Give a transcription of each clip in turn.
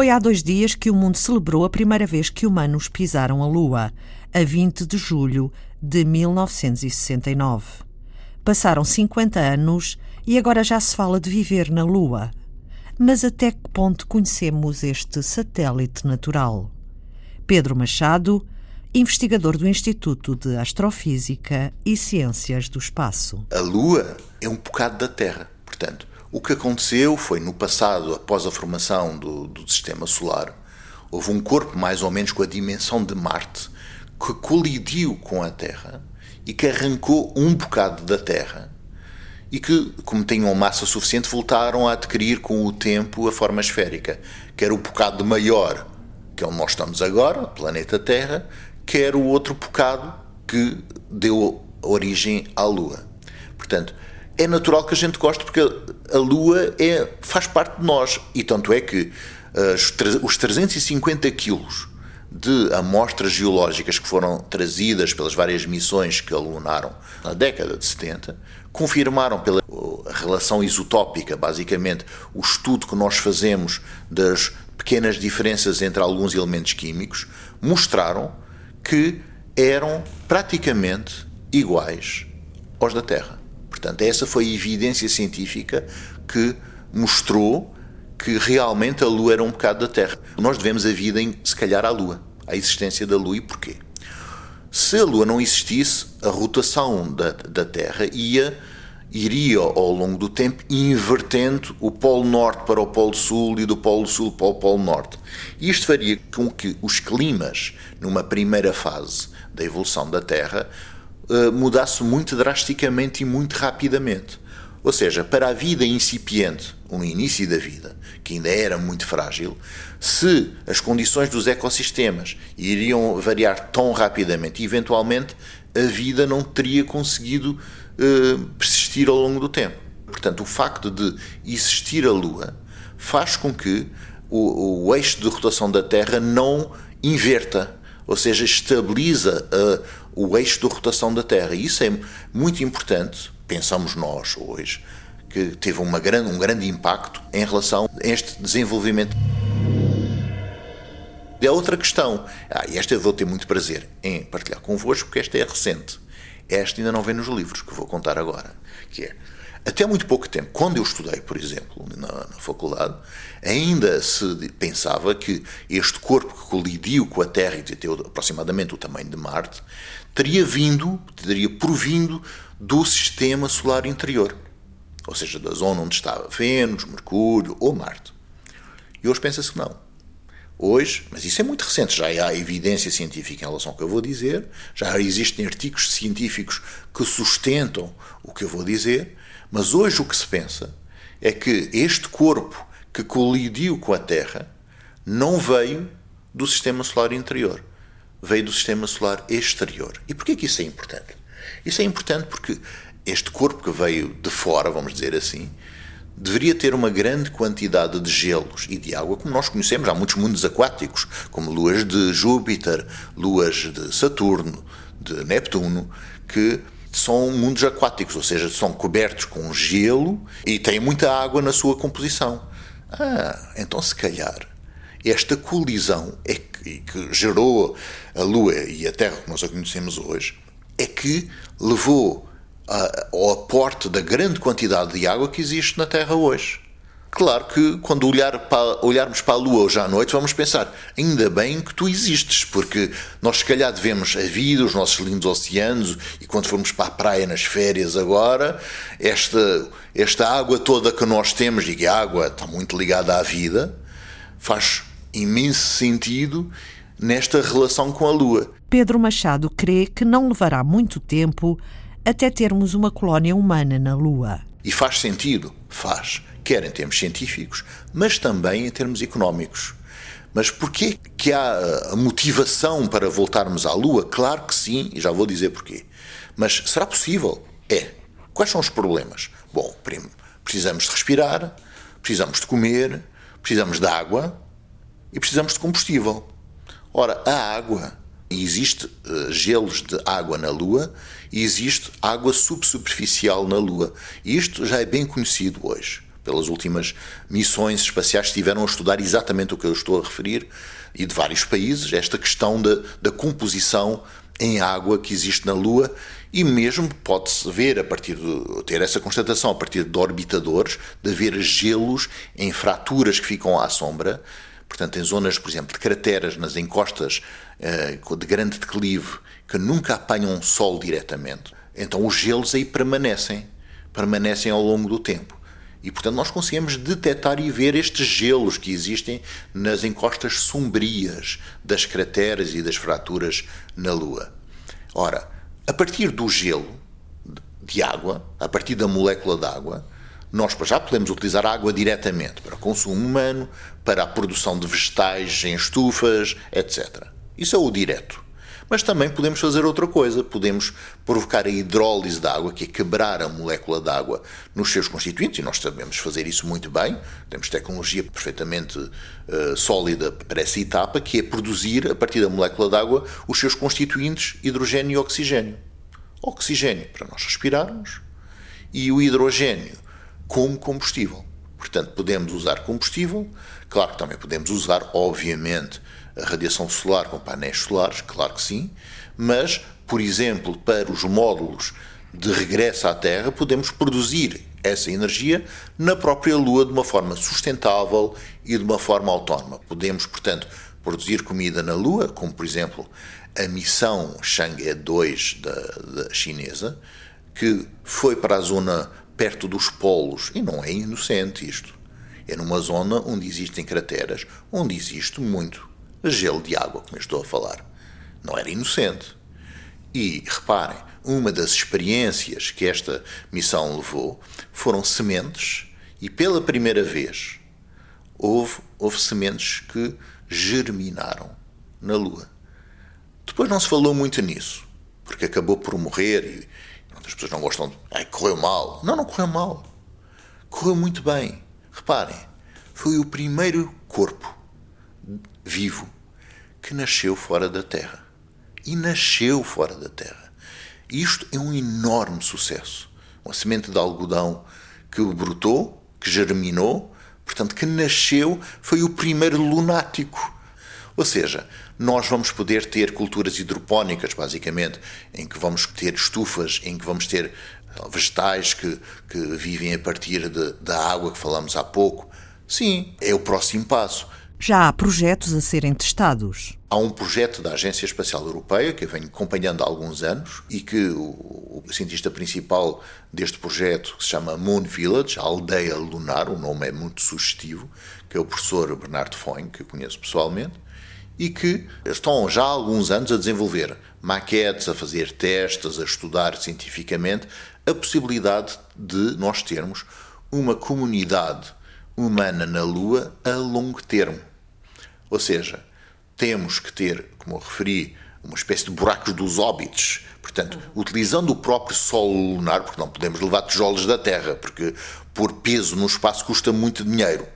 Foi há dois dias que o mundo celebrou a primeira vez que humanos pisaram a Lua, a 20 de julho de 1969. Passaram 50 anos e agora já se fala de viver na Lua. Mas até que ponto conhecemos este satélite natural? Pedro Machado, investigador do Instituto de Astrofísica e Ciências do Espaço. A Lua é um bocado da Terra. Portanto, o que aconteceu foi no passado, após a formação do, do sistema solar, houve um corpo mais ou menos com a dimensão de Marte que colidiu com a Terra e que arrancou um bocado da Terra e que, como tinham massa suficiente, voltaram a adquirir com o tempo a forma esférica, que era o bocado maior, que é onde nós estamos agora, o planeta Terra, que era o outro bocado que deu origem à Lua. Portanto, é natural que a gente goste porque a Lua é, faz parte de nós. E tanto é que uh, os 350 quilos de amostras geológicas que foram trazidas pelas várias missões que alunaram na década de 70 confirmaram pela relação isotópica, basicamente, o estudo que nós fazemos das pequenas diferenças entre alguns elementos químicos, mostraram que eram praticamente iguais aos da Terra. Portanto, essa foi a evidência científica que mostrou que realmente a Lua era um bocado da Terra. Nós devemos a vida, em, se calhar, à Lua, à existência da Lua. E porquê? Se a Lua não existisse, a rotação da, da Terra ia iria ao longo do tempo invertendo o Polo Norte para o Polo Sul e do Polo Sul para o Polo Norte. Isto faria com que os climas, numa primeira fase da evolução da Terra, eh, mudasse muito drasticamente e muito rapidamente. Ou seja, para a vida incipiente, no início da vida, que ainda era muito frágil, se as condições dos ecossistemas iriam variar tão rapidamente, eventualmente a vida não teria conseguido eh, persistir ao longo do tempo. Portanto, o facto de existir a Lua faz com que o, o eixo de rotação da Terra não inverta, ou seja, estabiliza uh, o eixo de rotação da Terra. E isso é muito importante, pensamos nós hoje, que teve uma grande, um grande impacto em relação a este desenvolvimento. E a outra questão, ah, e esta eu vou ter muito prazer em partilhar convosco, porque esta é recente. Esta ainda não vem nos livros, que vou contar agora. Que é, até muito pouco tempo, quando eu estudei, por exemplo, na, na, faculdade, ainda se pensava que este corpo que colidiu com a Terra e tem aproximadamente o tamanho de Marte, teria vindo, teria provindo do sistema solar interior. Ou seja, da zona onde estava Vênus, Mercúrio ou Marte. E hoje pensa-se que não Hoje, mas isso é muito recente, já há evidência científica em relação ao que eu vou dizer, já existem artigos científicos que sustentam o que eu vou dizer, mas hoje o que se pensa é que este corpo que colidiu com a Terra não veio do sistema solar interior, veio do sistema solar exterior. E porquê que isso é importante? Isso é importante porque este corpo que veio de fora, vamos dizer assim, deveria ter uma grande quantidade de gelos e de água, como nós conhecemos. Há muitos mundos aquáticos, como luas de Júpiter, luas de Saturno, de Neptuno, que são mundos aquáticos, ou seja, são cobertos com gelo e têm muita água na sua composição. Ah, então se calhar esta colisão é que, que gerou a Lua e a Terra que nós a conhecemos hoje é que levou ao aporte da grande quantidade de água que existe na Terra hoje. Claro que quando olhar para, olharmos para a Lua hoje à noite, vamos pensar: ainda bem que tu existes, porque nós, se calhar, devemos a vida, os nossos lindos oceanos, e quando formos para a praia nas férias agora, esta, esta água toda que nós temos, e a água está muito ligada à vida, faz imenso sentido nesta relação com a Lua. Pedro Machado crê que não levará muito tempo até termos uma colónia humana na Lua. E faz sentido? Faz. Quer em termos científicos, mas também em termos económicos. Mas porquê que há a motivação para voltarmos à Lua? Claro que sim, e já vou dizer porquê. Mas será possível? É. Quais são os problemas? Bom, primo, precisamos de respirar, precisamos de comer, precisamos de água e precisamos de combustível. Ora, a água e existe uh, gelos de água na Lua e existe água subsuperficial na Lua. E isto já é bem conhecido hoje. pelas últimas missões espaciais que estiveram a estudar exatamente o que eu estou a referir, e de vários países, esta questão da, da composição em água que existe na Lua e mesmo pode-se ver a partir de ter essa constatação a partir de orbitadores, de haver gelos em fraturas que ficam à sombra, portanto em zonas, por exemplo, de crateras nas encostas eh, de grande declive que nunca apanham sol diretamente. Então os gelos aí permanecem, permanecem ao longo do tempo. E, portanto, nós conseguimos detectar e ver estes gelos que existem nas encostas sombrias das crateras e das fraturas na Lua. Ora, a partir do gelo de água, a partir da molécula de água, nós já podemos utilizar água diretamente para consumo humano, para a produção de vegetais em estufas, etc. Isso é o direto. Mas também podemos fazer outra coisa, podemos provocar a hidrólise da água, que é quebrar a molécula de água nos seus constituintes, e nós sabemos fazer isso muito bem, temos tecnologia perfeitamente uh, sólida para essa etapa, que é produzir, a partir da molécula de água, os seus constituintes hidrogênio e oxigênio. Oxigênio para nós respirarmos e o hidrogênio como combustível. Portanto, podemos usar combustível, claro que também podemos usar, obviamente, a radiação solar com painéis solares, claro que sim, mas, por exemplo, para os módulos de regresso à Terra, podemos produzir essa energia na própria Lua de uma forma sustentável e de uma forma autónoma. Podemos, portanto, produzir comida na Lua, como por exemplo a missão Chang'e 2 da, da chinesa, que foi para a zona perto dos polos, e não é inocente isto. É numa zona onde existem crateras, onde existe muito gelo de água, como eu estou a falar. Não era inocente. E reparem, uma das experiências que esta missão levou foram sementes, e pela primeira vez houve, houve sementes que germinaram na Lua. Depois não se falou muito nisso, porque acabou por morrer e as pessoas não gostam de. Ai, correu mal. Não, não correu mal. Correu muito bem. Reparem, foi o primeiro corpo vivo que nasceu fora da Terra. E nasceu fora da Terra. Isto é um enorme sucesso. Uma semente de algodão que brotou, que germinou, portanto, que nasceu, foi o primeiro lunático. Ou seja, nós vamos poder ter culturas hidropónicas, basicamente, em que vamos ter estufas, em que vamos ter vegetais que, que vivem a partir de, da água que falamos há pouco. Sim, é o próximo passo. Já há projetos a serem testados. Há um projeto da Agência Espacial Europeia que eu venho acompanhando há alguns anos e que o, o cientista principal deste projeto, que se chama Moon Village, a aldeia lunar, o nome é muito sugestivo, que é o professor Bernardo Foyn, que eu conheço pessoalmente, e que estão já há alguns anos a desenvolver maquetes, a fazer testes, a estudar cientificamente a possibilidade de nós termos uma comunidade humana na Lua a longo termo. Ou seja, temos que ter, como eu referi, uma espécie de buracos dos óbitos. Portanto, utilizando o próprio solo lunar, porque não podemos levar tijolos da Terra, porque por peso no espaço custa muito dinheiro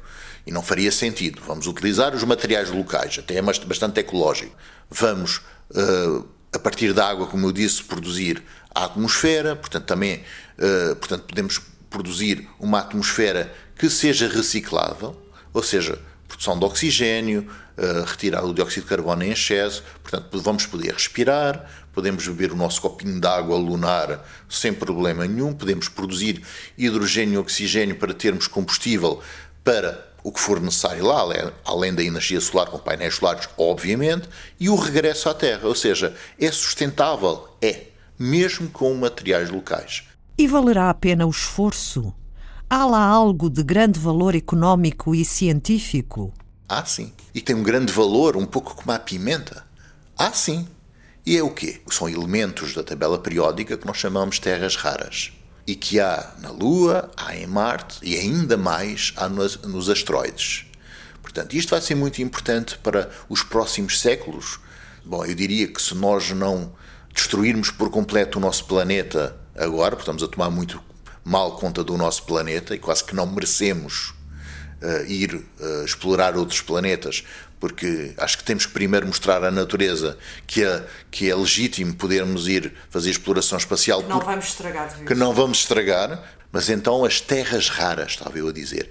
e não faria sentido. Vamos utilizar os materiais locais, até é bastante ecológico. Vamos, uh, a partir da água, como eu disse, produzir a atmosfera, portanto, também uh, portanto, podemos produzir uma atmosfera que seja reciclável, ou seja, produção de oxigênio, uh, retirar o dióxido de carbono em excesso, portanto vamos poder respirar, podemos beber o nosso copinho de água lunar sem problema nenhum, podemos produzir hidrogênio e oxigênio para termos combustível para o que for necessário lá, além da energia solar com painéis solares, obviamente, e o regresso à Terra, ou seja, é sustentável, é, mesmo com materiais locais. E valerá a pena o esforço? Há lá algo de grande valor económico e científico? Ah, sim. E tem um grande valor, um pouco como a pimenta. Ah, sim. E é o quê? São elementos da tabela periódica que nós chamamos terras raras. E que há na Lua, há em Marte e ainda mais há nos, nos asteroides. Portanto, isto vai ser muito importante para os próximos séculos. Bom, eu diria que se nós não destruirmos por completo o nosso planeta agora, porque estamos a tomar muito mal conta do nosso planeta e quase que não merecemos uh, ir uh, explorar outros planetas, porque acho que temos que primeiro mostrar à natureza que é, que é legítimo podermos ir fazer exploração espacial. Que não vamos estragar de vez. Que não vamos estragar, Mas então as terras raras, estava eu a dizer.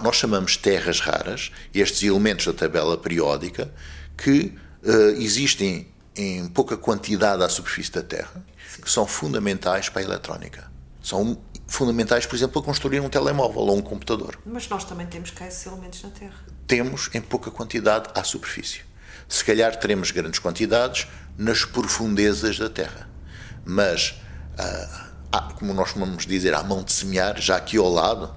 Nós chamamos terras raras estes elementos da tabela periódica que uh, existem em pouca quantidade à superfície da Terra, que são fundamentais para a eletrónica. São fundamentais, por exemplo, para construir um telemóvel ou um computador. Mas nós também temos cá esses elementos na Terra. Temos em pouca quantidade à superfície. Se calhar teremos grandes quantidades nas profundezas da Terra. Mas, ah, como nós vamos dizer, à mão de semear, já aqui ao lado,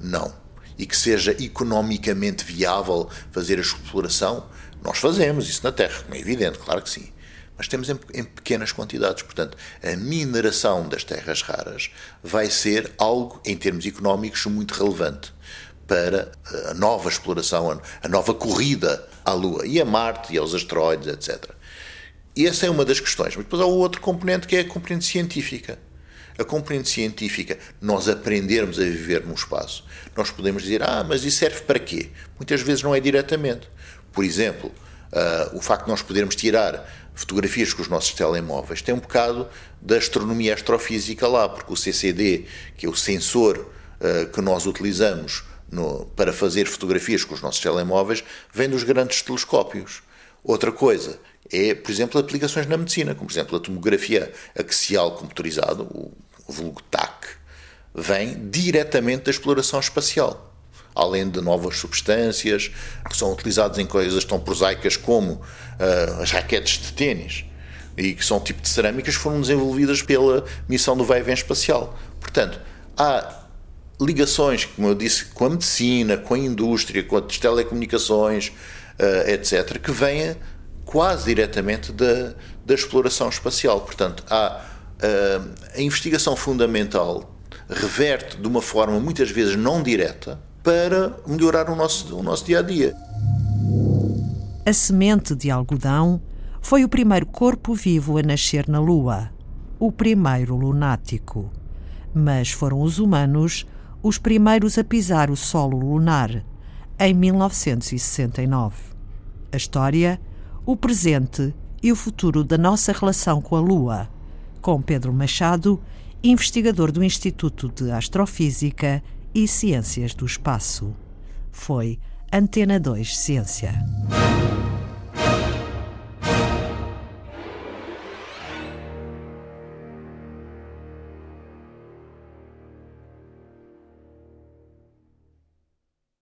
não. E que seja economicamente viável fazer a exploração, nós fazemos isso na Terra, como é evidente, claro que sim mas temos em, em, pequenas quantidades. Portanto, a mineração das terras raras vai ser algo, em termos económicos, muito relevante para a nova exploração, a nova corrida à Lua e a Marte e aos asteroides, etc. E essa é uma das questões. Mas depois há o outro componente que é a componente científica. A componente científica, nós aprendermos a viver num espaço. Nós podemos dizer, ah, mas isso serve para quê? Muitas vezes não é diretamente. Por exemplo, uh, o facto de nós podermos tirar fotografias com os nossos telemóveis tem um bocado da astronomia astrofísica lá, porque o CCD, que é o sensor uh, que nós utilizamos no, para fazer fotografias com os nossos telemóveis, vem dos grandes telescópios. Outra coisa é, por exemplo, aplicações na medicina, como por exemplo a tomografia axial computarizada, o vulgo TAC, vem diretamente da exploração espacial além de novas substâncias que são utilizadas em coisas tão prosaicas como uh, as raquetes de ténis e que são tipo de cerâmicas foram desenvolvidas pela missão do vai-vem espacial. Portanto, há ligações, como eu disse, com a medicina, com a indústria, com as telecomunicações, uh, etc., que vêm quase diretamente da, da exploração espacial. Portanto, há uh, a investigação fundamental reverte de uma forma muitas vezes não direta para melhorar o nosso, o nosso dia a dia. A semente de algodão foi o primeiro corpo vivo a nascer na Lua, o primeiro lunático. Mas foram os humanos os primeiros a pisar o solo lunar, em 1969. A história, o presente e o futuro da nossa relação com a Lua, com Pedro Machado, investigador do Instituto de Astrofísica e Ciências do Espaço. Foi Antena 2 Ciência.